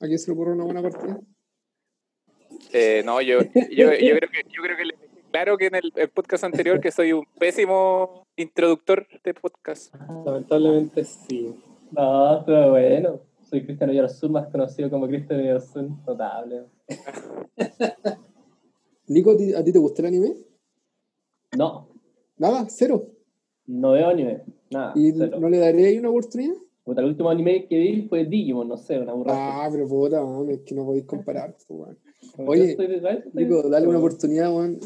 ¿A quién se le ocurre una buena partida? Eh, no, yo, yo, yo, creo que, yo creo que le dejé claro que en el, el podcast anterior que soy un pésimo introductor de podcast. Lamentablemente sí. No, pero bueno. Soy Cristiano Yarzun, más conocido como Cristiano Yarzun. Notable. Nico, ¿a ti, a ti te gusta el anime? No, Nada, cero. no veo anime. Nada. ¿Y cero. no le daré ahí una oportunidad? Puta, el último anime que vi fue Digimon, no sé, una burrada. Ah, pero puta, man, es que no podéis comparar. weón. Yo oye, Nico, dale una oportunidad, weón.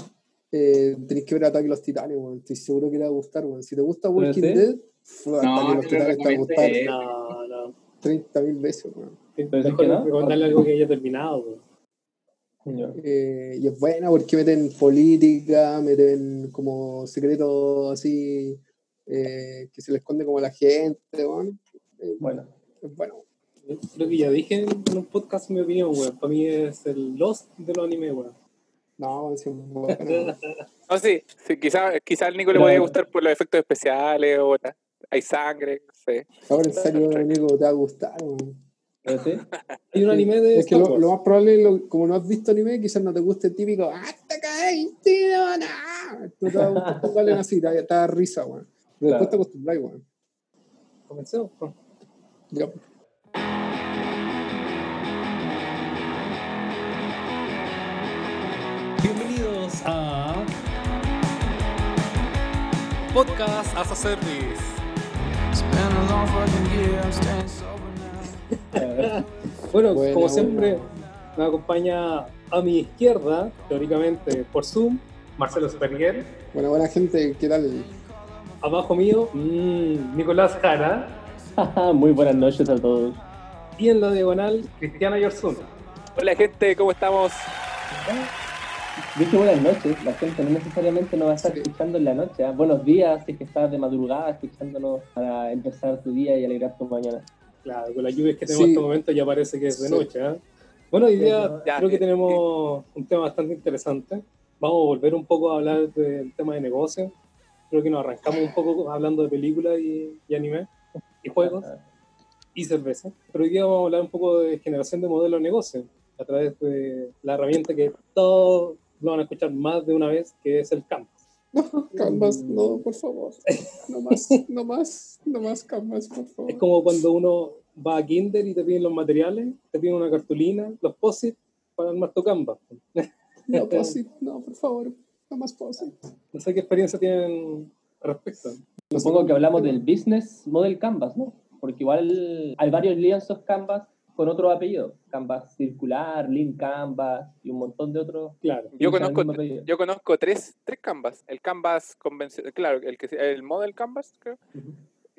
Eh, tenés que ver Ataque a los Titanes, weón. Estoy seguro que te va a gustar, weón. Si te gusta Walking sí? Dead, fu, Ataque a los Titanes te va a gustar. No, no. 30.000 veces, weón. Pero es Mejor que no. recomendarle algo que haya terminado. pues. Ya. Eh, y es buena porque meten política, meten como secretos así eh, que se le esconde como a la gente, weón. Eh, Bueno, es bueno. Creo que ya dije en un podcast mi opinión, weón. Para mí es el Lost de los animes, weón. No, es buena, weón. No, sí, sí quizá, quizá al Nico le podría gustar por los efectos especiales o la- hay sangre, no sé. Ahora en serio, Nico, te va a gustar, weón. sí. Hay un anime de Es que lo, lo más probable, lo- como no has visto anime, quizás no te guste el típico ¡Hasta caíste, no, no! Tú te vas a así, te va te va a dar risa, weón. Pero después Claro. te acostumbras, weón. Comencemos. Bienvenidos a Podcast as a Service. Bueno, como siempre, me acompaña a mi izquierda, teóricamente por Zoom, Marcelo Sperger. Buena, buena gente, ¿qué tal? Abajo mío, mm, Nicolás Jara. Muy buenas noches a todos. Y en la diagonal, Cristiana Yorsun. Hola gente, ¿cómo estamos? Dije buenas noches, la gente no necesariamente nos va a estar escuchando en la noche. ¿ah? Buenos días, si es que estás de madrugada escuchándonos para empezar tu día y alegrar tu mañana. Claro, con las lluvias que tenemos Sí. en este momento ya parece que es de Sí. noche. ¿eh? Bueno, hoy día Ya, creo que sí. tenemos un tema bastante interesante. Vamos a volver un poco a hablar del tema de negocio. Creo que nos arrancamos un poco hablando de películas y, y anime y juegos y cerveza. Pero hoy día vamos a hablar un poco de generación de modelo de negocio a través de la herramienta que todos lo van a escuchar más de una vez, que es el Canvas. No, Canvas, no, por favor. No más, no más, no más Canvas, por favor. Es como cuando uno va a Kinder y te piden los materiales, te piden una cartulina, los posit para armar tu Canvas. No, posit, no, por favor. No más posit. No sé qué experiencia tienen al respecto. Supongo que hablamos del Business Model Canvas, ¿no? Porque igual hay varios lienzos Canvas con otro apellido. Canvas circular, Lean Canvas y un montón de otros. Claro. Yo conozco, yo conozco tres, tres canvas. El canvas convencional, claro, el, que, el model canvas, creo,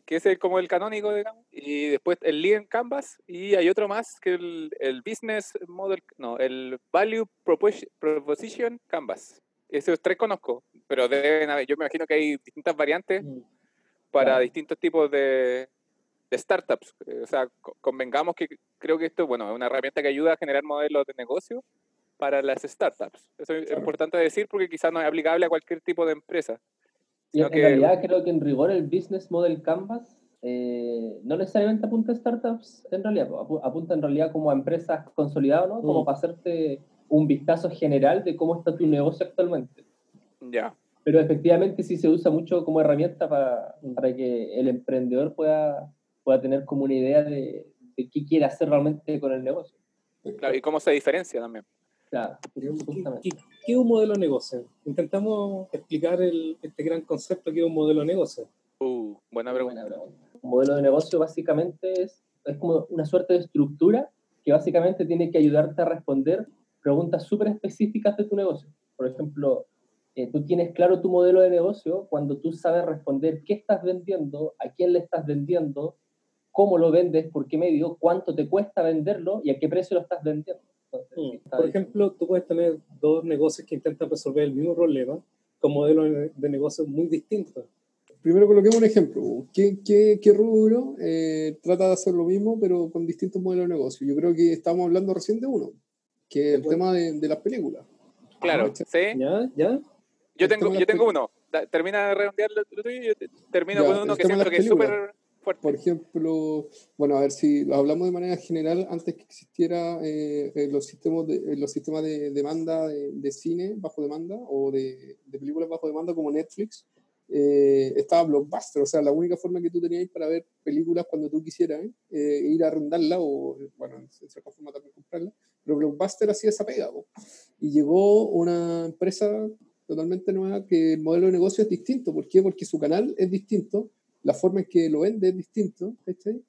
que es el, como el canónico, digamos. Y después el lean canvas y hay otro más que el, el business model, no, el value Propos- proposition canvas. Esos tres conozco, pero deben haber, yo me imagino que hay distintas variantes Mm. Para Claro. distintos tipos de, de startups. Eh, O sea, co- convengamos que creo que esto, bueno, es una herramienta que ayuda a generar modelos de negocio para las startups. Eso es Claro. importante decir porque quizás no es aplicable a cualquier tipo de empresa. Y en que- realidad creo que en rigor el Business Model Canvas eh, no necesariamente apunta a startups, en realidad, apunta en realidad como a empresas consolidadas, ¿no? Como Mm. para hacerte un vistazo general de cómo está tu negocio actualmente. Ya. Pero efectivamente sí se usa mucho como herramienta para, Mm. para que el emprendedor pueda, pueda tener como una idea de, de qué quiere hacer realmente con el negocio. Claro, y cómo se diferencia también. Claro, ¿Qué, justamente. qué- qué es un modelo de negocio? Intentamos explicar el- este gran concepto que es un modelo de negocio. Uh, buena pregunta. Buena pregunta. Un modelo de negocio básicamente es, es como una suerte de estructura que básicamente tiene que ayudarte a responder preguntas súper específicas de tu negocio. Por ejemplo, eh, tú tienes claro tu modelo de negocio cuando tú sabes responder qué estás vendiendo, a quién le estás vendiendo, cómo lo vendes, por qué medio, cuánto te cuesta venderlo y a qué precio lo estás vendiendo. Entonces, Mm. está Por ejemplo, tú puedes tener dos negocios que intentan resolver el mismo problema con modelos de negocio muy distintos. Primero coloquemos un ejemplo. ¿Qué, qué, qué rubro eh, trata de hacer lo mismo, pero con distintos modelos de negocio? Yo creo que estamos hablando recién de uno, que es el Bueno. tema de, de las películas. Claro, ¿sí? ¿Ya? ¿Ya? Yo tengo, yo tengo uno. Da- termina de redondear lo lo tuyo y yo te- termino Ya, con uno que siento que es súper fuerte. por ejemplo, bueno, a ver si lo hablamos de manera general, antes que existiera eh, eh, los sistemas de, eh, los sistemas de demanda de, de cine bajo demanda o de, de películas bajo demanda como Netflix, eh, estaba Blockbuster, o sea, la única forma que tú tenías para ver películas cuando tú quisieras, ¿eh? Ir a arrendarla o, bueno, en cierta forma también comprarla, pero Blockbuster hacía esa pega, po. y llegó una empresa totalmente nueva que el modelo de negocio es distinto, ¿por qué? Porque su canal es distinto, la forma en que lo vende es distinto, ¿cachai?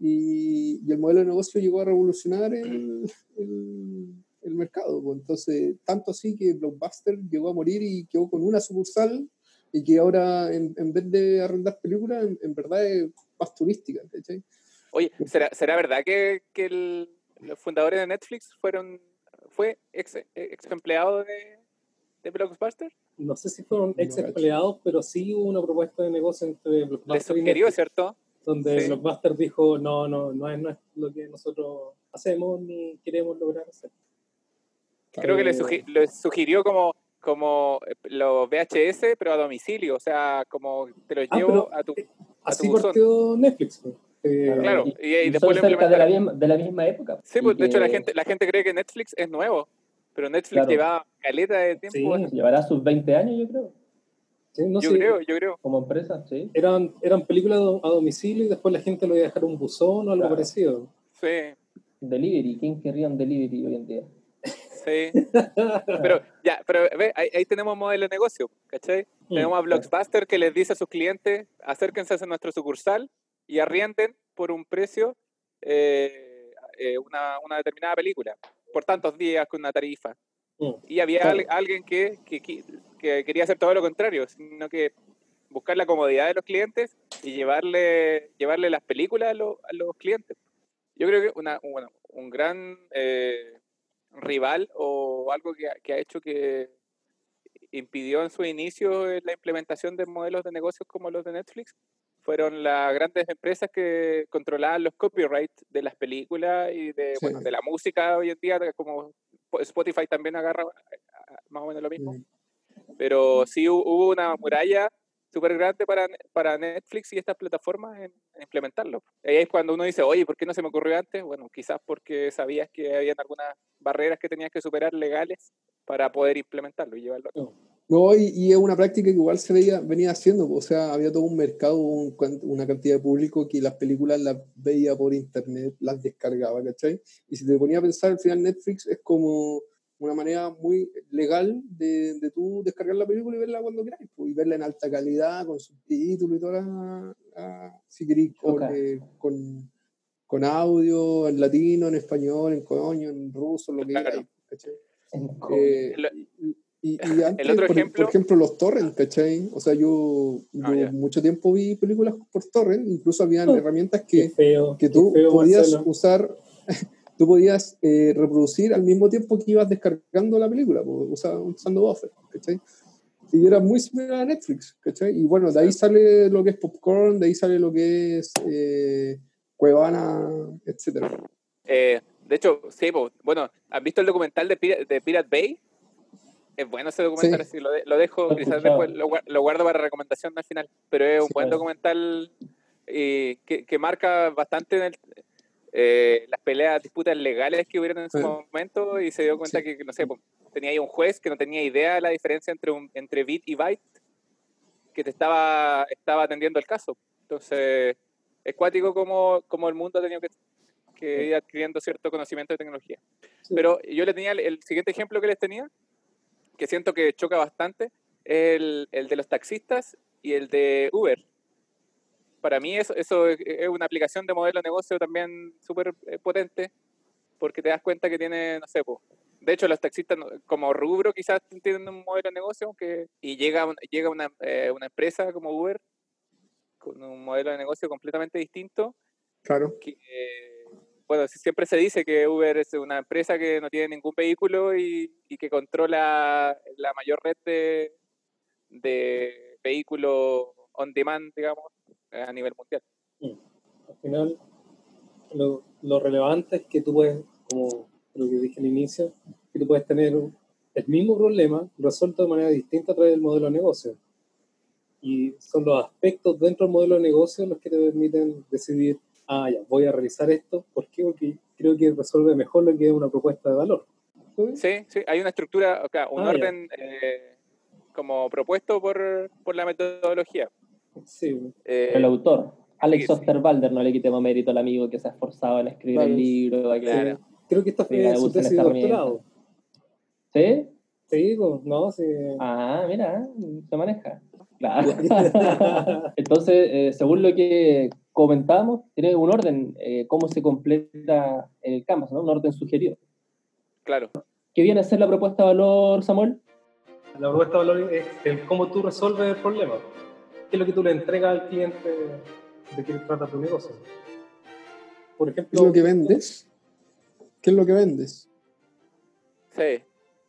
Y, y el modelo de negocio llegó a revolucionar el, el, el mercado. pues. Entonces, tanto así que Blockbuster llegó a morir y quedó con una sucursal y que ahora, en, en vez de arrendar películas, en, en verdad es más turística. ¿cachai? Oye, ¿será, ¿será verdad que, que el- los fundadores de Netflix fueron fue ex, ex empleado de, de Blockbuster? No sé si fueron ex empleados, pero sí hubo una propuesta de negocio entre Le Blockbuster y sugirió, Netflix, ¿cierto? donde Sí. Blockbuster dijo, no, no, no es, no es lo que nosotros hacemos ni queremos lograr hacer. Creo que le, sugi- le sugirió como, como eh, los VHS, pero a domicilio, o sea, como te los Ah, llevo pero, a tu... eh, a Así tu partió Netflix. pues. Eh, Claro, y, y- y y después lo de la, de la misma época. Sí, Y pues de hecho la gente, la gente cree que Netflix es nuevo, pero Netflix Claro. lleva caleta de tiempo. Sí, bueno, Llevará sus 20 años, yo creo, sí, no yo sé, creo, yo creo. como empresa, sí. Eran, eran películas a domicilio y después la gente lo iba a dejar un buzón o algo Claro. parecido. Sí, Delivery, ¿quién querría un delivery hoy en día? sí. Pero ya, pero ve, ahí, ahí tenemos modelo de negocio, ¿cachai? Mm, Tenemos a Blockbuster que les dice a sus clientes, acérquense a nuestro sucursal y arrienden por un precio eh, eh, una, una determinada película, por tantos días con una tarifa. Mm. Y había Claro. al- alguien que, que, que- que quería hacer todo lo contrario, sino que buscar la comodidad de los clientes y llevarle, llevarle las películas a, lo- a los clientes. Yo creo que una, bueno, un gran eh, rival o algo que, ha- que ha hecho que impidió en su inicio la implementación de modelos de negocios como los de Netflix fueron las grandes empresas que controlaban los copyrights de las películas y de, Sí. bueno, de la música hoy en día, como Spotify también agarra más o menos lo mismo. Mm. Pero sí hu- hubo una muralla súper grande para, para Netflix y estas plataformas en, en implementarlo. Ahí es cuando uno dice, oye, ¿por qué no se me ocurrió antes? Bueno, quizás porque sabías que habían algunas barreras que tenías que superar legales para poder implementarlo y llevarlo a cabo. No, y, y es una práctica que igual se veía, venía haciendo, o sea, había todo un mercado, un una cantidad de público que las películas las veía por internet, las descargaba, ¿cachai? Y si te ponía a pensar, al final Netflix es como una manera muy legal de, de tú descargar la película y verla cuando quieras, pues, y verla en alta calidad, con subtítulos y toda la, la- si querís, con, eh, con, con audio, en latino, en español, en coño, en ruso, lo que Claro. queráis, ¿cachai? En Eh, y, y- antes, otro por, ejemplo- por ejemplo, los torrents, ¿cachai? O sea, yo, Ah, yo ya. mucho tiempo vi películas por torrent, incluso habían Oh, herramientas que, feo. que tú feo, podías Marcelo. usar, tú podías eh, reproducir al mismo tiempo que ibas descargando la película, usando buffer, ¿cachai? Y era muy similar a Netflix, ¿cachai? Y bueno, de ahí sale lo que es Popcorn, de ahí sale lo que es eh, Cuevana, etcétera. Eh, de hecho, sí, bueno, ¿han visto el documental de, de Pirate Bay? Es bueno ese documental, Sí. así lo, de- lo dejo, he quizás después lo, lo guardo para recomendación al final, pero es un Sí, buen claro. documental eh, que, que marca bastante en el- eh, las peleas, disputas legales que hubieron en su Sí. momento y se dio cuenta que, no sé, po, tenía ahí un juez que no tenía idea de la diferencia entre, un, entre bit y byte que te estaba, estaba atendiendo el caso. Entonces, es cuático como, como el mundo ha tenido que, que ir adquiriendo cierto conocimiento de tecnología. Sí. Pero yo les tenía el, el siguiente ejemplo que les tenía, que siento que choca bastante, es el, el de los taxistas y el de Uber. Para mí eso, eso es una aplicación de modelo de negocio también súper eh, potente, porque te das cuenta que tiene, no sé, po, de hecho los taxistas como rubro quizás tienen un modelo de negocio aunque, y llega, llega una, eh, una empresa como Uber con un modelo de negocio completamente distinto Claro. que, eh, bueno, si- siempre se dice que Uber es una empresa que no tiene ningún vehículo y, que controla la mayor red de, de vehículos on demand, digamos, a nivel mundial. Al final, lo, lo relevante es que tú puedes, como lo que dije al inicio, que tú puedes tener el mismo problema resuelto de manera distinta a través del modelo de negocio. y son los aspectos dentro del modelo de negocio los que te permiten decidir, ah, ya, voy a realizar esto. ¿Por qué? Porque creo que resuelve mejor lo que es una propuesta de valor. Sí, sí, hay una estructura, o sea, un Ah, orden eh, como propuesto por, por la metodología. Sí, Eh, El autor, Alex sí. Osterwalder, no le quitemos mérito al amigo que se ha esforzado en escribir el libro. Claro. creo que esta fue su tesis de doctorado. ¿Sí? Sí, pues, no, sí. Ah, mira, se maneja. Claro. Entonces, eh, según lo que comentamos, tiene un orden, eh, cómo se completa el canvas, ¿no? Un orden sugerido. Claro. ¿Qué viene a ser la propuesta de valor, Samuel? La propuesta de valor es el cómo tú resuelves el problema. ¿Qué es lo que tú le entregas al cliente de qué trata tu negocio? Por ¿Qué es ejemplo, lo que vendes? ¿Qué es lo que vendes? Sí.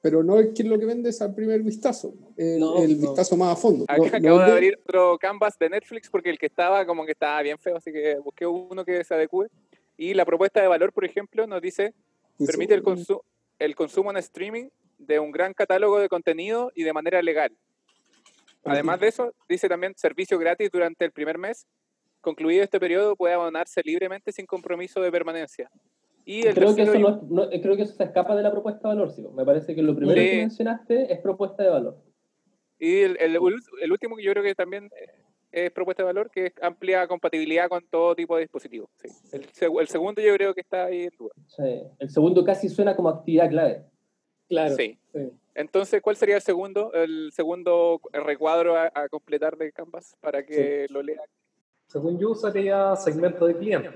Pero no es qué es lo que vendes al primer vistazo, el, No, el no. vistazo más a fondo. Acá No- acabo de de- abrir otro canvas de Netflix porque el que estaba como que estaba bien feo, así que busqué uno que se adecue. Y la propuesta de valor, por ejemplo, nos dice, permite el, consu- el consumo en streaming de un gran catálogo de contenido y de manera legal. Además de eso, dice también servicio gratis durante el primer mes. Concluido este periodo, puede abonarse libremente sin compromiso de permanencia. Y el Creo que, eso y- no, es- no- creo que eso se escapa de la propuesta de valor, sí. Me parece que lo primero Sí. que mencionaste es propuesta de valor. Y el, el ul- el último que yo creo que también eh, es propuesta de valor, que es amplia compatibilidad con todo tipo de dispositivos. Sí. El, seg- el segundo yo creo que está ahí en duda. Sí. El segundo casi suena como actividad clave. claro, Sí. sí. Entonces, ¿cuál sería el segundo? El segundo recuadro a, a completar de Canvas para que lo lea. según yo usaría segmento de cliente,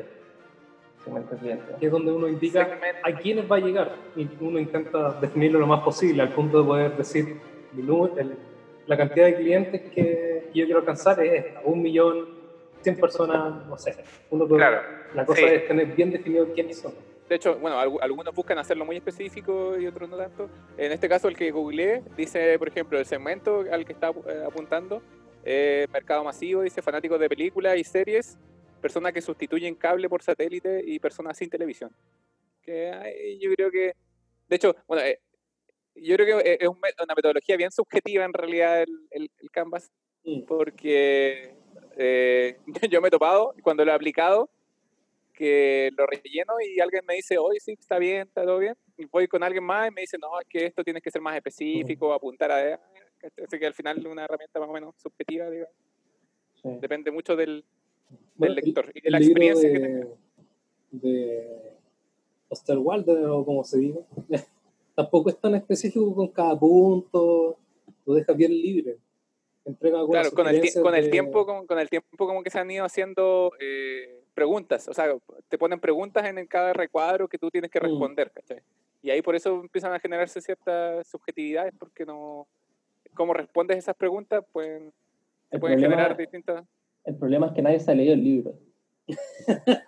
segmento cliente. que es donde uno indica Segmento. a quiénes va a llegar y uno intenta definirlo lo más posible al punto de poder decir mi número- el- la cantidad de clientes que yo quiero alcanzar es esta, un millón, cien personas, no sé. Uno puede- Claro, La cosa sí. es tener bien definido quiénes son. De hecho, bueno, algu- algunos buscan hacerlo muy específico y otros no tanto. En este caso, el que googleé dice, por ejemplo, el segmento al que está eh, apuntando, eh, mercado masivo, dice fanáticos de películas y series, personas que sustituyen cable por satélite y personas sin televisión. Que hay- yo creo que, de hecho, bueno, eh, yo creo que es un una metodología bien subjetiva en realidad el, el- el Canvas, Mm. porque eh, yo me he topado cuando lo he aplicado que lo relleno y alguien me dice, oye, sí, está bien, está todo bien. Y voy con alguien más y me dice, no, es que esto tienes que ser más específico, apuntar a... Así que al final es una herramienta más o menos subjetiva, digamos. Sí. Depende mucho del, del lector y de la experiencia que de, tenga. de Osterwalder o como se diga, tampoco es tan específico con cada punto, lo deja bien libre. Entrega Claro, con el, con el de- tiempo, con, con el tiempo como que se han ido haciendo eh, preguntas, o sea, te ponen preguntas en, cada recuadro que tú tienes que Mm. responder, ¿cachai? Y ahí por eso empiezan a generarse ciertas subjetividades, porque no, cómo respondes esas preguntas, pues pueden problema- generar distintas... El problema es que nadie se ha leído el libro.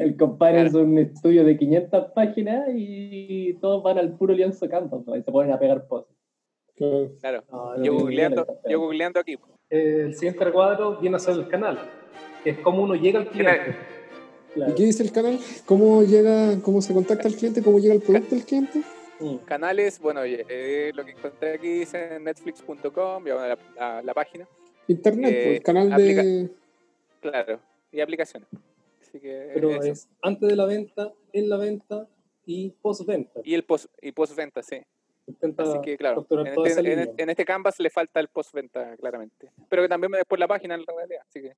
el compadre es un estudio de 500 páginas y todos van al puro lienzo canvas ¿no? y se ponen a pegar poses. Claro. Yo googleando, yo googleando aquí. El siguiente recuadro viene a ser el canal, que es cómo uno llega al cliente. ¿Y qué dice el canal? ¿Cómo llega, cómo se contacta el cliente? ¿Cómo llega el producto del cliente? Mm. Canales, bueno, eh, lo que encontré aquí dice netflix.com, ya, bueno, la, la- la página, Internet, Eh, pues, el canal de... claro, y aplicaciones. Así que Pero es antes de la venta, en la venta y post-venta. Y el post y postventa, sí. Intenta Así que claro, en este, en, este canvas le falta el postventa, claramente. Pero que también después la página en realidad. Así que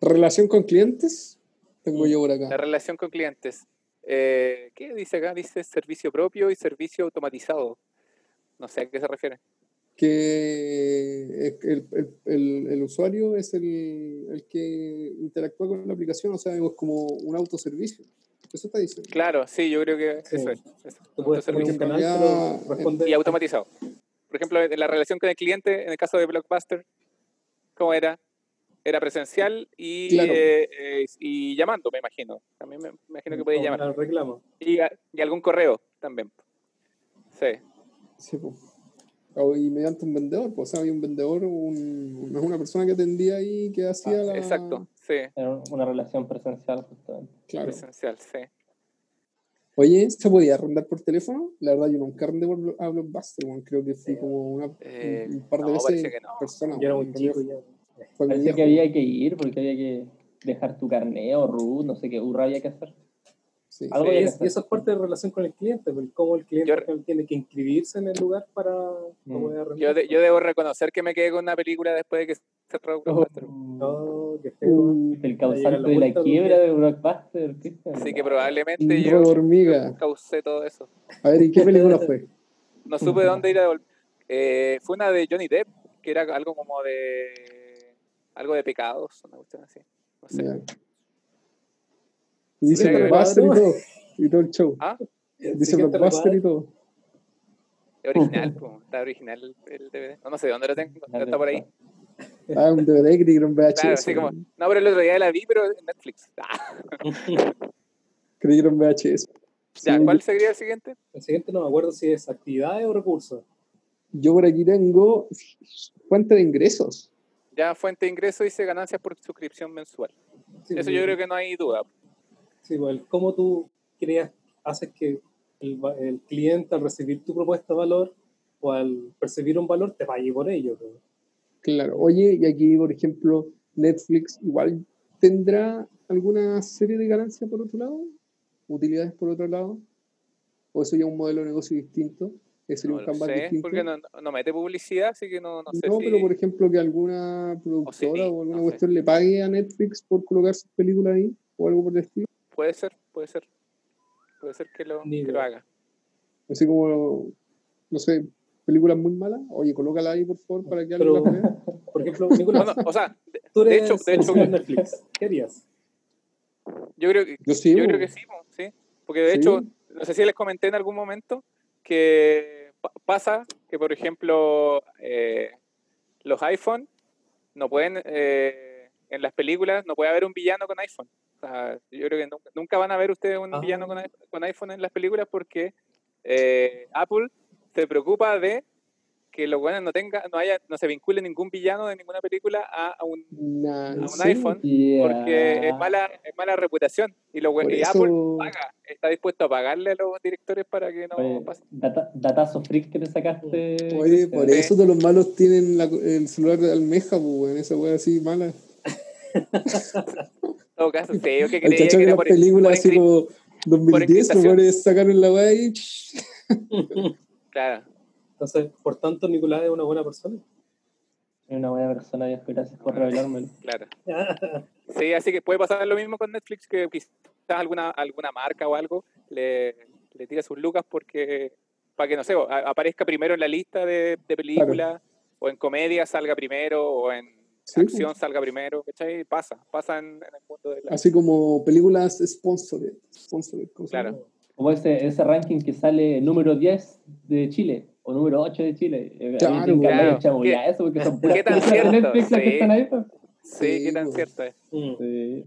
Relación con clientes, tengo yo por la acá. relación con clientes. Eh, ¿Qué dice acá? Dice servicio propio y servicio automatizado. No sé a qué se refiere. Que el, el- el- el usuario es el, el que interactúa con la aplicación, o sea, es como un autoservicio. Eso está diciendo. Claro, sí, yo creo que Sí. eso es. eso. Tú puedes un canal, pero responde y automatizado. Por ejemplo, en la relación con el cliente, en el caso de Blockbuster, ¿cómo era? Era presencial y, Claro. eh, eh, y llamando, me imagino. También me imagino que podía llamar. reclamo. Y, y algún correo también. Sí, Sí, pues. O- Y mediante un vendedor, pues, o sea, había un vendedor, un, no es una persona que atendía ahí, que hacía la... exacto, sí, Era una relación presencial, justamente. Claro. presencial, sí. Oye, ¿se podía arrendar por teléfono? La verdad, yo nunca arrendé por a Blockbuster, weón. Creo que fui como una, Eh, un, par de no, veces parece que no. persona. Yo era muy chico ya. Parece que había que ir porque había que dejar tu carnet o root, no sé qué urra había que hacer. Sí. Algo Y, que es- y eso es parte de relación con el cliente, pues, cómo el cliente Yo- tiene que inscribirse en el lugar para Mm. Yo, de- yo debo reconocer que me quedé con una película después de que cerró Blockbuster. Oh, qué feo. Uh, El Llega causante la de la quiebra de Blockbuster. Así que probablemente yo causé todo eso. A ver, ¿y qué película fue? No supe dónde ir a devolver. Eh, fue una de Johnny Depp, que era algo como de. algo de pecados, una cuestión así. No sé. Y dice Blockbuster y todo. Y todo el show. Ah, Dice Siguiente Blockbuster y todo. es original, po, está original el, DVD. No, no sé de dónde lo tengo, no está por ahí. Ah, un DVD que era un VHS. Claro, así como. No, pero el otro día la vi, pero en Netflix. Ah, Creí que un VHS. ya, Sí, ¿cuál sería el siguiente? El siguiente no me acuerdo si es actividades o recursos. Yo por aquí tengo fuente de ingresos. Ya fuente de ingreso dice ganancias por suscripción mensual. Sí, Eso yo creo que no hay duda. Sí, pues, cómo tú creas, haces que el, el cliente al recibir tu propuesta de valor o al percibir un valor te pague por ello. pues. Claro. Oye, y aquí, por ejemplo, Netflix igual tendrá alguna serie de ganancias por otro lado, utilidades por otro lado, o eso ya es un modelo de negocio distinto, sería No un sé, distinto. porque no, no mete publicidad, así que no, no sé No, si... pero por ejemplo que alguna productora o alguna no sé. cuestión le pague a Netflix por colocar sus películas ahí o algo por el estilo. Puede ser, puede ser. Puede ser que lo, que lo haga. Así como, no sé, películas muy malas. Oye, colócala ahí por favor para que Pero- alguien las vea. Por ejemplo, Nicolás, Bueno, o sea, de, tú de eres hecho, de hecho Netflix. ¿Qué harías? yo creo que Yo sí, yo creo que sí, po, sí. Porque de Sí. hecho, no sé si les comenté en algún momento que pa- pasa que, por ejemplo, eh, los iPhone no pueden, eh, en las películas, no puede haber un villano con iPhone. O sea, yo creo que nunca, nunca van a ver ustedes un Ah. villano con, i- con iPhone en las películas porque eh, Apple se preocupa de que los buenos no tenga, no haya, no se vincule ningún villano de ninguna película a, a un iPhone Yeah. porque es mala, es mala reputación y, y eso- Apple paga, está dispuesto a pagarle a los directores para que no Oye, pase. data- datazo freak que te sacaste. Oye, por eso todos los malos tienen la- el celular de almeja, pues, esa wea así mala. En todo caso, sí, yo que El creía que era por, películas por así como 2010, los sacaron la wea y Claro, Entonces, por tanto, Nicolás es una buena persona. Soy una buena persona, viejo. Gracias por revelármelo. claro. Sí, así que puede pasar lo mismo con Netflix, que quizás alguna, alguna marca o algo le, le tira sus lucas porque para que, no sé, aparezca primero en la lista de, de películas, o en comedia salga primero, o en Sí, acción salga primero, ¿cachai? Pasa, pasa en, en el mundo de la... así como películas sponsored. sponsored ¿cómo se Claro. Como ese, ese ranking que sale número 10 de Chile o número 8 de Chile. Claro, claro. chamullá ¿Qué- eso porque son puras qué tan cierto? Netflix las que Sí. están ahí. pues. Sí, Sí, qué tan pues. cierto es. Mm. Sí.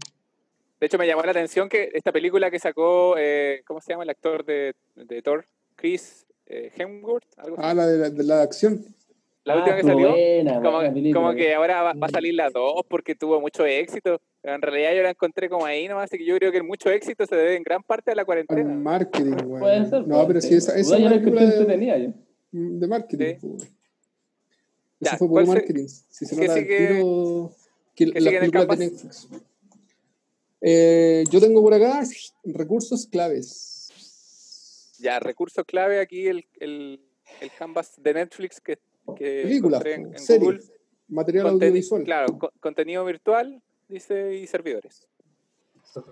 De hecho, me llamó la atención que esta película que sacó, eh, ¿cómo se llama el actor de, de Thor? Chris eh, Hemsworth, algo así. Ah, la de la, de la acción. La Ah, última que estuvo salió. buena, como, buena película. como que ahora va, va a salir la 2 porque tuvo mucho éxito. Pero en realidad yo la encontré como ahí nomás, así que yo creo que el mucho éxito se debe en gran parte a la Al cuarentena. marketing, weón. Puede ser. No, pero sí, esa, esa yo la película de, entretenida yo. de marketing. Sí. Ya, Eso fue ¿cuál por se- marketing. Si se nota sigue- tiro que en el películas de? Netflix. Eh, yo tengo por acá recursos claves. Ya, recurso clave aquí el, el, el canvas de Netflix que, que Películas, en, en series, Google. material audiovisual. claro, co- contenido virtual, dice, y servidores.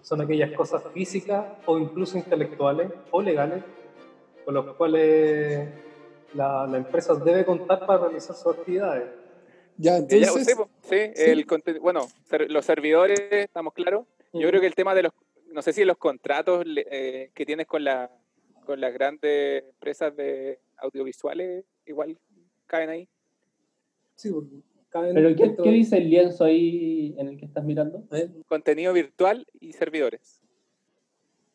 Son aquellas cosas físicas o incluso intelectuales o legales con las cuales la, la empresa debe contar para realizar sus actividades. Ya, Eh, ya, entonces, sí, sí, sí. el bueno, ser- los servidores, estamos claros. Yo creo que el tema de los, no sé si los contratos eh, que tienes con, la, con las grandes empresas de audiovisuales igual caen ahí. Sí, porque caben Pero ¿qué, dice el lienzo ahí en el que estás mirando? ¿eh? Contenido virtual y servidores.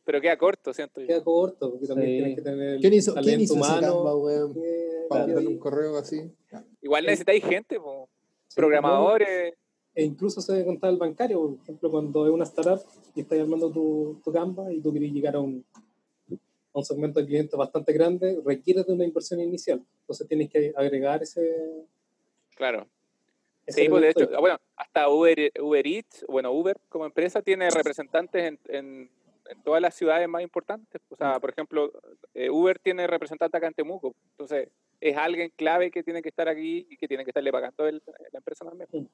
Pero queda corto, siento yo. Queda corto, porque también Sí. tienes que tener ¿quién hizo, talento ¿quién hizo ese humano. Canva, weón? que- Para ahí- un correo así. Igual necesitáis gente, po, sí, programadores. E incluso se debe contar el bancario, por ejemplo, cuando es una startup y estás armando tu, tu Canva y tú quieres llegar a un, un segmento de clientes bastante grande, requiere de una inversión inicial. Entonces tienes que agregar ese... Claro. ese Sí, pues de hecho, bueno, hasta Uber, Uber Eats, bueno, Uber como empresa tiene representantes en, en- en todas las ciudades más importantes. O sea, por ejemplo, eh, Uber tiene representante acá en Temuco. Entonces, es alguien clave que tiene que estar aquí y que tiene que estarle pagando el- la empresa también. Mm.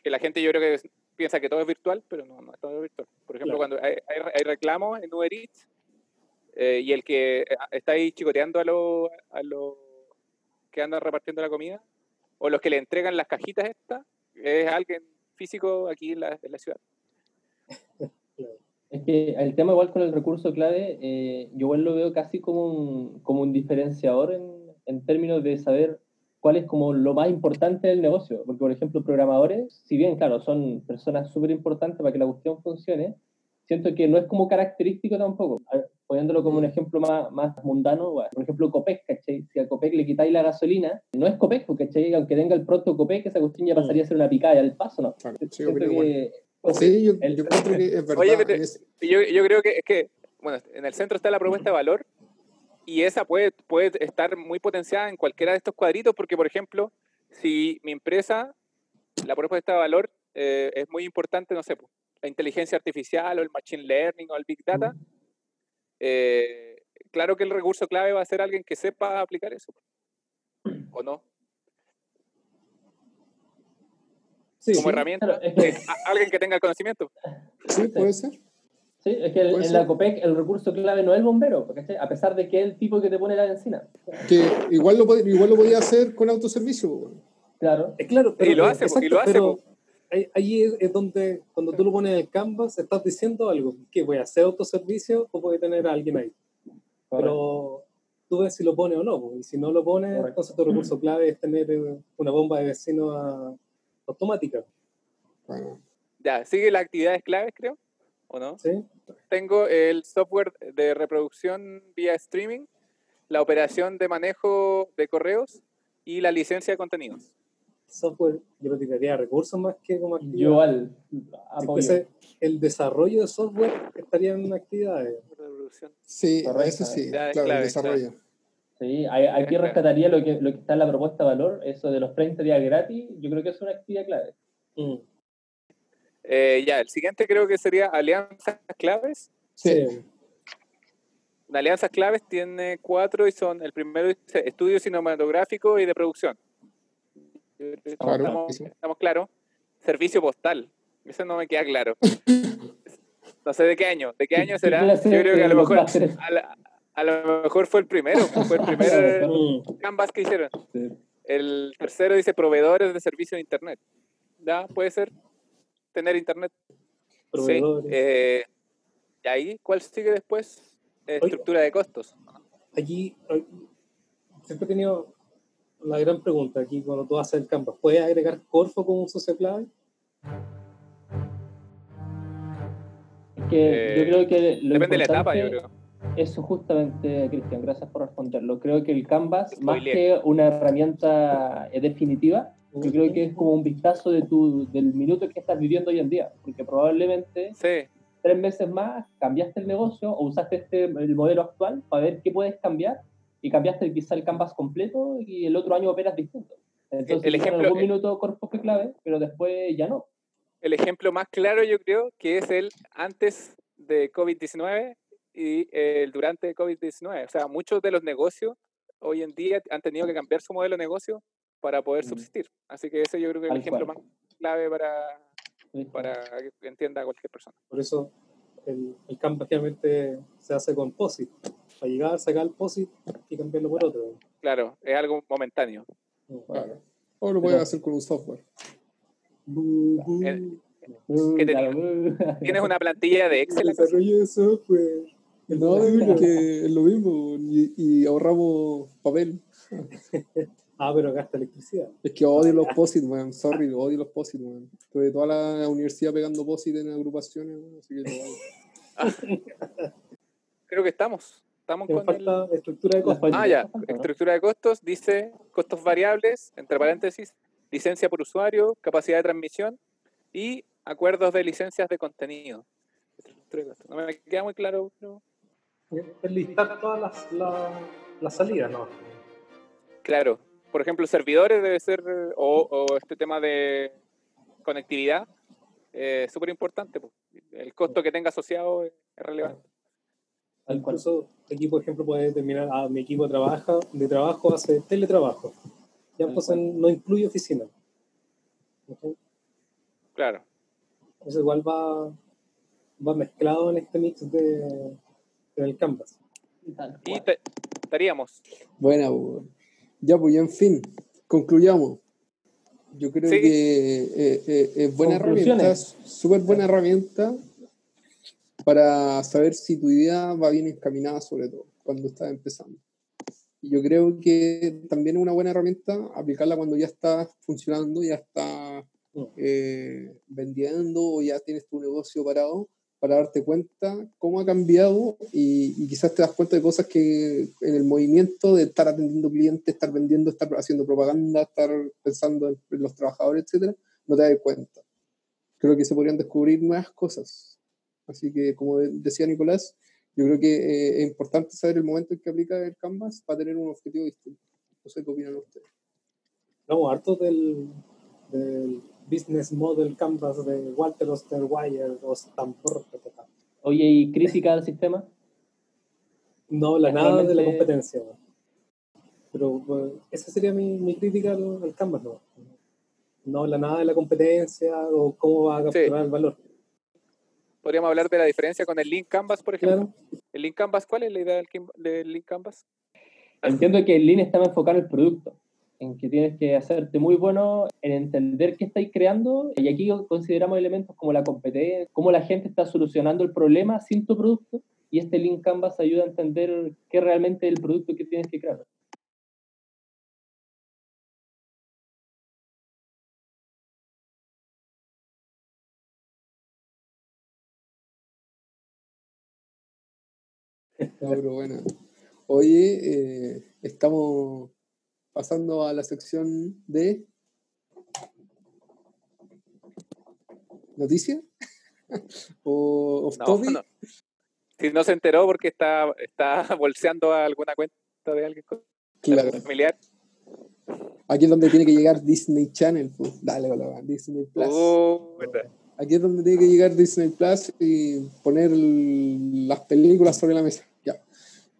Que la gente yo creo que piensa que todo es virtual, pero no, no es todo virtual. Por ejemplo, Claro. cuando hay, hay, hay reclamos en Uber Eats eh, y el que eh, está ahí chicoteando a los a los que andan repartiendo la comida, o los que le entregan las cajitas estas, es alguien físico aquí en la, en la ciudad. Es que el tema igual con el recurso clave, eh, yo igual lo veo casi como un, como un diferenciador en, en términos de saber cuál es como lo más importante del negocio. Porque, por ejemplo, programadores, si bien, claro, son personas súper importantes para que la cuestión funcione, siento que no es como característico tampoco. Ver, Poniéndolo como un ejemplo más, más mundano, bueno, por ejemplo, Copec, ¿cachai? Si a Copec le quitáis la gasolina, no es Copec, porque, ¿cachai? Aunque tenga el producto Copec, esa cuestión ya pasaría a ser una picada al paso, ¿no? Claro, sí, Siento que- Sí, yo, el- yo encuentro que es verdad. Oye, pero- es- Y Yo, yo creo que es que, bueno, en el centro está la propuesta de valor y esa puede, puede estar muy potenciada en cualquiera de estos cuadritos porque, por ejemplo, si mi empresa, la propuesta de valor eh, es muy importante, no sé, pues, la inteligencia artificial o el machine learning o el big data, eh, claro que el recurso clave va a ser alguien que sepa aplicar eso. ¿O no? Sí, Como sí. herramienta. Claro, es que- eh, a- alguien que tenga el conocimiento. sí, puede ser. Sí, es que el- en la COPEC el recurso clave no es el bombero, ¿cachai? a pesar de que es el tipo que te pone la benzina. Que igual lo, igual lo podía hacer con autoservicio. weón. Claro. Eh, claro, pero, Y lo hace, exacto, y lo hace, pero ahí, ahí es, es donde, cuando tú lo pones en el canvas, estás diciendo algo, que voy a hacer autoservicio o voy a tener a alguien ahí. Pero tú ves si lo pone o no, y si no lo pone, Correcto. entonces tu recurso clave es tener eh, una bomba de vecinos a- automática, Bueno, Ya, sigue las actividades claves, creo, ¿o no? ¿sí? tengo el software de reproducción vía streaming, la operación de manejo de correos y la licencia de contenidos. Software, yo lo tiraría a recursos más que como actividad. Yo igual Si apoyo. el desarrollo de software estaría en actividades. Sí, Correcto. eso sí, claro, clave, el desarrollo. Sí, ahí- aquí Claro. rescataría lo que, lo que está en la propuesta de valor, eso de los 30 días gratis, yo creo que es una actividad clave. Mm. Eh, ya, el siguiente creo que sería alianzas claves. Sí. Las alianzas claves tiene cuatro y son, el primero dice estudio cinematográfico y de producción. Claro, Estamos, estamos claros. Servicio postal. Eso no me queda claro. No sé de qué año. ¿De qué año será? Yo creo que a lo mejor, a, la- a lo mejor fue el primero. Fue el primer Mm. canvas que hicieron. El tercero dice proveedores de servicio de Internet. ¿Ya? Puede ser tener Internet. Sí. Eh, y ahí, ¿cuál sigue después? Eh, estructura de costos. Aquí eh, siempre he tenido la gran pregunta aquí cuando tú haces el canvas. ¿Puedes agregar Corfo como un socio clave? Es que Eh, yo creo que lo Depende de la etapa, yo importante- creo. Eso justamente, Cristian, gracias por responderlo. Creo que el Canvas, más Spoileé. que una herramienta eh, definitiva, yo creo que es como un vistazo de tu, del minuto que estás viviendo hoy en día, porque probablemente Sí, tres meses más cambiaste el negocio o usaste este, el modelo actual para ver qué puedes cambiar y cambiaste quizá el Canvas completo y el otro año operas distinto. Entonces, El quizá en ejemplo- algún minuto Corfo fue clave, pero después ya no. el ejemplo más claro yo creo que es el antes de COVID-19 y el durante COVID-19. O sea, muchos de los negocios hoy en día han tenido que cambiar su modelo de negocio para poder Mm. subsistir. Así que ese yo creo que es el ejemplo cual. más clave para, para que entienda cualquier persona. Por eso el, el canvas generalmente se hace con POSIT. Para llegar, sacar el POSIT y cambiarlo por otro. Claro, es algo momentáneo. Claro. O lo puedes hacer con un software. El- ¿Qué claro, uh. ¿Tienes una plantilla de El Excel? desarrollo de software. El No, porque es lo mismo y, y ahorramos papel. Ah, pero gasta electricidad. Es que odio los POSIT, man. Sorry, odio los POSIT, man. Estuve toda la universidad pegando POSIT en agrupaciones, man, así que lo odio. Creo que estamos. Estamos con el... falta estructura de costos. Ah, ya. falta, ¿no? Estructura de costos dice costos variables, entre paréntesis, licencia por usuario, capacidad de transmisión y acuerdos de licencias de contenido. No me queda muy claro, pero listar todas las, las, las salidas, ¿no? Claro. Por ejemplo, servidores debe ser, eh, o, o este tema de conectividad, es súper importante. po. El costo que tenga asociado es relevante. Tal cual. Incluso aquí, por ejemplo, puede determinar, ah, mi equipo trabaja, de trabajo hace teletrabajo. Ya cual. no incluye oficina. ¿Ok? Claro. Entonces igual va, va mezclado en este mix de, del Canvas. Y te- estaríamos. Pues. Ya, pues, ya en fin, concluyamos. Yo creo Sí. que eh, eh, es buena herramienta, súper buena herramienta para saber si tu idea va bien encaminada, sobre todo cuando estás empezando. Yo creo que también es una buena herramienta aplicarla cuando ya está funcionando, ya está Mm. eh, vendiendo o ya tienes tu negocio parado para darte cuenta cómo ha cambiado y, y quizás te das cuenta de cosas que en el movimiento de estar atendiendo clientes, estar vendiendo, estar haciendo propaganda, estar pensando en, en los trabajadores, etcétera, no te das cuenta. Creo que se podrían descubrir nuevas cosas. Así que, como de- decía Nicolás, yo creo que eh, es importante saber el momento en que aplica el Canvas para tener un objetivo distinto. No sé qué opinan ustedes. Hablamos harto del, del business model Canvas de Walter Osterweier o Stanford. Oye, ¿y crítica al sistema? No habla nada de la competencia. ¿no? Pero pues, esa sería mi, mi crítica al, al Canvas. ¿no? no habla nada de la competencia o cómo va a capturar el valor. Podríamos hablar de la diferencia con el Link Canvas, por ejemplo. Claro. ¿El Link Canvas cuál es la idea del, del Link Canvas? Entiendo que el Lean está más enfocado en el producto, en que tienes que hacerte muy bueno en entender qué estáis creando, y aquí consideramos elementos como la competencia, cómo la gente está solucionando el problema sin tu producto, y este Lean Canvas ayuda a entender qué realmente es el producto que tienes que crear. No, pero bueno. Oye, eh, estamos pasando a la sección de noticias o off No, topic. no. Si no se enteró porque está, está bolseando a alguna cuenta de alguien Claro. familiar. Aquí es donde tiene que llegar Disney Channel. pues. Dale, hola, Disney Plus. Uh. Aquí es donde tiene que llegar Disney Plus y poner las películas sobre la mesa.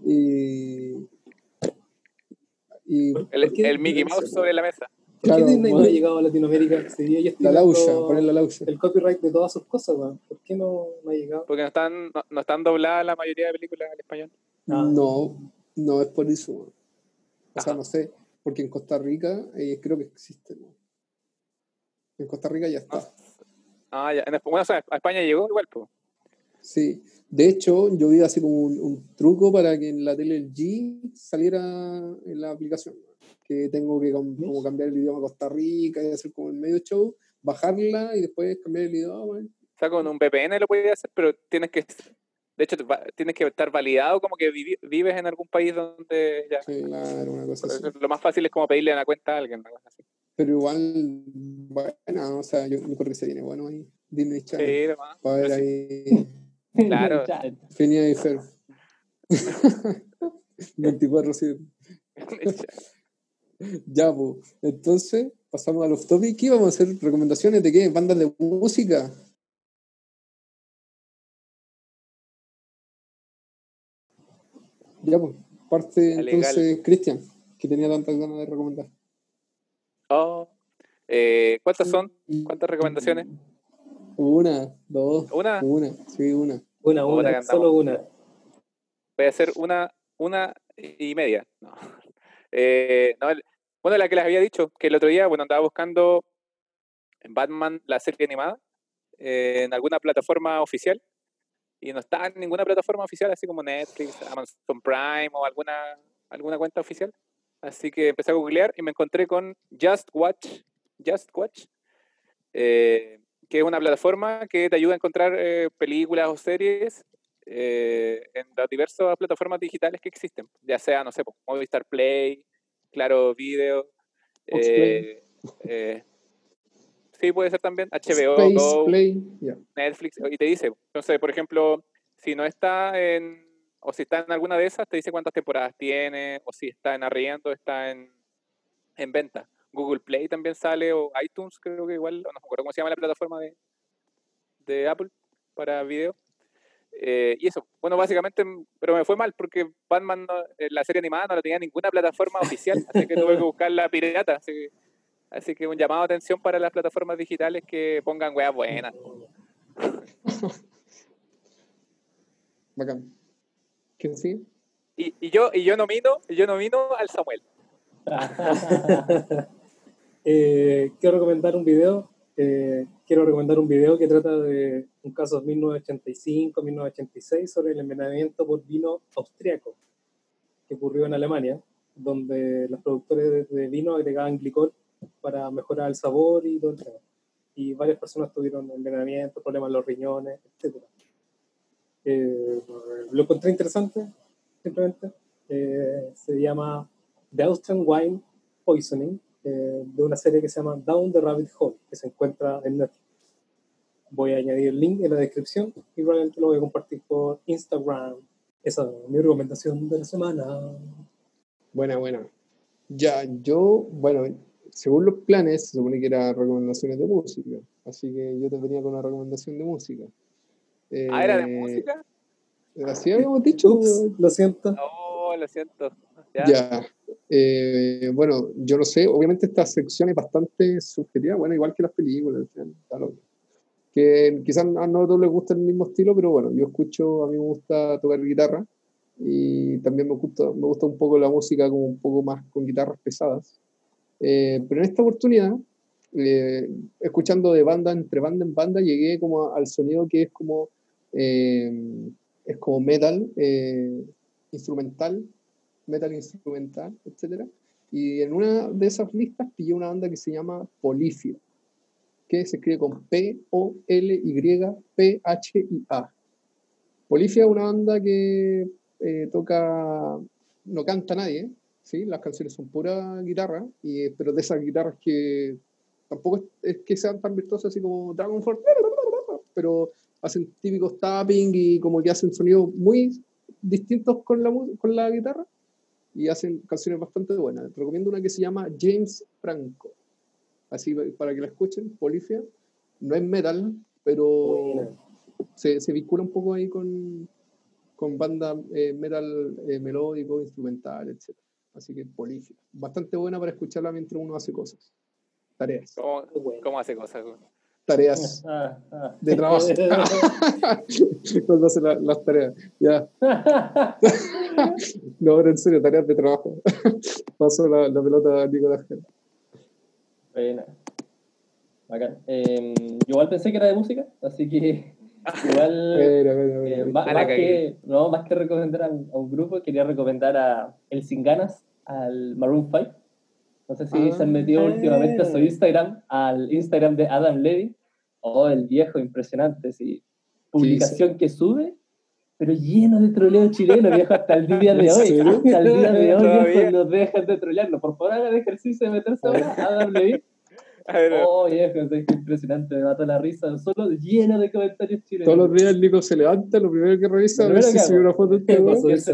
Y. y el, ¿Por qué el Mickey Mouse sobre la mesa. ¿Por qué Disney no ha llegado a Latinoamérica? La laucha, poner la laucha. el copyright de todas sus cosas, weón. ¿por qué no, no ha llegado? Porque no están, no, no están dobladas la mayoría de películas al español. Ah. No, no es por eso. weón. O sea, no sé, porque en Costa Rica eh, creo que existe. weón. En Costa Rica ya está. Ah, ya. En bueno, o sea, a España llegó igual, pues. Sí. De hecho, yo vi así como un, un truco para que en la tele G saliera en la aplicación. Que tengo que com- como cambiar el idioma a Costa Rica y hacer como el medio show, bajarla y después cambiar el idioma. O sea, con un VPN lo puedes hacer, pero tienes que. De hecho, tienes que estar validado como que vivi- vives en algún país donde ya. Claro, una cosa así. Lo más fácil es como pedirle una cuenta a alguien. una cosa así. Pero igual, bueno, o sea, yo, yo creo que se viene bueno ahí. Disney Channel. Sí, nomás. Para ver ahí Claro. Fenia y Fer. 24-7. Ya, pues. Entonces, pasamos a los topics. ¿Qué vamos a hacer? ¿Recomendaciones de qué? ¿Bandas de música? Ya, pues. Parte entonces. Cristian, que tenía tantas ganas de recomendar. Oh, eh, ¿Cuántas son? ¿Cuántas recomendaciones? Una, dos, Una. una, sí, una. Una, una, solo una. Voy a hacer una, una y media. No. Eh, no, el- bueno, la que les había dicho, que el otro día, bueno, andaba buscando Batman, la serie animada, eh, en alguna plataforma oficial, y no está en ninguna plataforma oficial, así como Netflix, Amazon Prime o alguna, alguna cuenta oficial. Así que empecé a googlear y me encontré con Just Watch, Just Watch, eh, que es una plataforma que te ayuda a encontrar eh, películas o series eh, en las diversas plataformas digitales que existen, ya sea, no sé, po, Movistar Play, Claro Video, eh, eh, sí puede ser también HBO, Space Go, Play. Netflix, y te dice, entonces, por ejemplo, si no está en o si está en alguna de esas, te dice cuántas temporadas tiene, o si está en arriendo, está en, en venta. Google Play también sale, o iTunes, creo que igual, no me acuerdo cómo se llama la plataforma de, de Apple para video. Eh, y eso, bueno, básicamente, pero me fue mal porque Batman, no- eh, la serie animada no la tenía ninguna plataforma oficial, así que tuve que buscar la pirata. Así que, así que un llamado de atención para las plataformas digitales que pongan weas buenas. Bacán. ¿Quién sigue? Y, y yo y yo nomino, y yo nomino al Samuel. Eh, quiero recomendar un video. eh, quiero recomendar un video que trata de un caso de 1985-1986 sobre el envenenamiento por vino austriaco que ocurrió en Alemania, donde los productores de- vino agregaban glicol para mejorar el sabor y todo el tema. Y varias personas tuvieron envenenamiento, problemas en los riñones, etc. Eh, lo encontré interesante, simplemente. Eh, se llama The Austrian Wine Poisoning, eh, de una serie que se llama Down the Rabbit Hole, que se encuentra en Netflix. Voy a añadir el link en la descripción y probablemente lo voy a compartir por Instagram. Esa es mi recomendación de la semana. Buena, buena. Ya, yo, bueno, según los planes, se supone que era recomendaciones de música. Así que yo te venía con una recomendación de música. Ah, ¿era de Eh, música? Así habíamos dicho. Ups, lo siento. Oh, lo siento. Ya. Ya. Eh, bueno, yo no sé, obviamente esta sección es bastante subjetiva, bueno, igual que las películas, que quizás a no todos les gusta el mismo estilo, pero bueno, yo escucho, a mí me gusta tocar guitarra y también me gusta, me gusta un poco la música como un poco más con guitarras pesadas. Eh, pero en esta oportunidad, eh, escuchando de banda entre banda en banda, llegué como al sonido que es como, eh, es como metal eh, instrumental, metal instrumental, etcétera. Y en una de esas listas pillé una banda que se llama Polifia, que se escribe con P-O-L-Y-P-H-I-A. Polifia es una banda que eh, toca, no canta nadie, ¿sí? las canciones son pura guitarra, y, pero de esas guitarras que tampoco es, que sean tan virtuosas así como Dragon Force, pero hacen típicos tapping y como que hacen sonidos muy distintos con la, con la guitarra y hacen canciones bastante buenas. Te recomiendo una que se llama James Franco. Así para que la escuchen, Polifia. No es metal, pero se, se vincula un poco ahí con, con banda eh, metal eh, melódico, instrumental, etc. Así que Polifia. Bastante buena para escucharla mientras uno hace cosas. Tareas. ¿Cómo, Bueno. cómo hace cosas? Tareas de trabajo. Cuando hace la- las tareas. Ya. No, pero en serio, tareas de trabajo. Paso la, la pelota a Nicolás Gel. Buena. Bacán. Eh, yo igual pensé que era de música, así que igual Mira, mira, eh, que, no, más que recomendar a, un- a un grupo, quería recomendar a El Sin Ganas, al Maroon 5. No sé si se han metido Ah. últimamente a su Instagram, al Instagram de Adam Levy. Oh, el viejo, impresionante, sí. Publicación que sube, pero lleno de troleo chileno, viejo, hasta el día de ¿En hoy. Hasta el día de hoy, viejo, no dejan de trolearlo. Por favor, hagan ejercicio de meterse ahora, Adam Levy. Oh, viejo, es impresionante, me mató la risa. Solo lleno de comentarios chilenos. Todos los días el Nico se levanta, lo primero que revisa a ver si subió una foto de este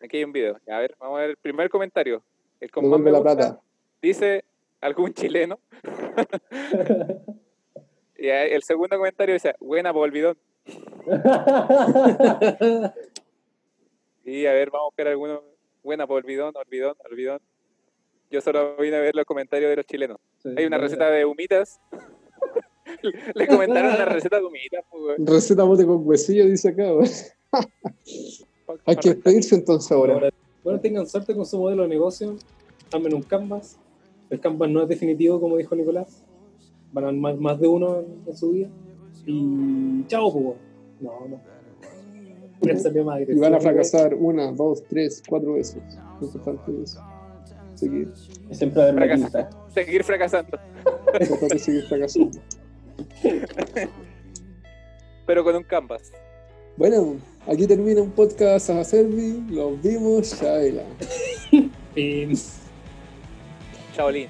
aquí hay un video. A ver, vamos a ver el primer comentario. El con más me la plata. dice algún chileno. Y el segundo comentario dice, buena por olvidón. Y a ver, vamos a buscar alguno. Buena por olvidón, olvidón, olvidón. Yo solo vine a ver los comentarios de los chilenos. Hay una receta de humitas. Le comentaron una receta de humitas. pues. Receta bote con huesillo, dice acá. Hay que despedirse entonces ahora. Bueno, tengan suerte con su modelo de negocio. Armen un canvas. El canvas no es definitivo, como dijo Nicolás. Van a armar más de uno en, en su vida. Y chao, pues. No, no. Y van a fracasar una, dos, tres, cuatro veces. Es seguir. Siempre haber. Seguir fracasando. Seguir fracasando. Pero con un canvas. Bueno, aquí termina un podcast a Servi. Los vimos, Shaila. Eh, Shaolin.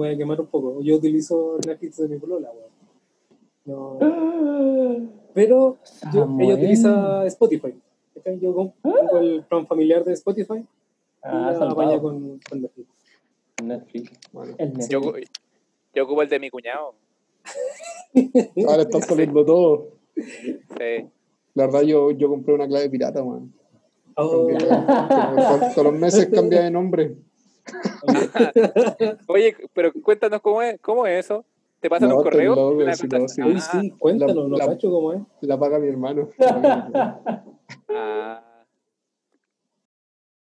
Voy a quemar un poco. Yo utilizo Netflix de mi polola, weón. No. Pero yo, ella utiliza Spotify. Yo com- tengo el plan familiar de Spotify Ah, y la salvado. apaña con, con Netflix. Netflix. Bueno, El Netflix. Yo, yo ocupo el de mi cuñado. ahora están saliendo todos. Sí. La verdad, yo, yo compré una clave pirata, man. Oh, Todos los meses cambia de nombre. Oye, pero cuéntanos cómo es, cómo es eso. ¿Te pasan No, un correo? cuenta- no, sí. Ah, sí, cuéntanos, no la- cacho cómo es. La paga mi hermano. ah,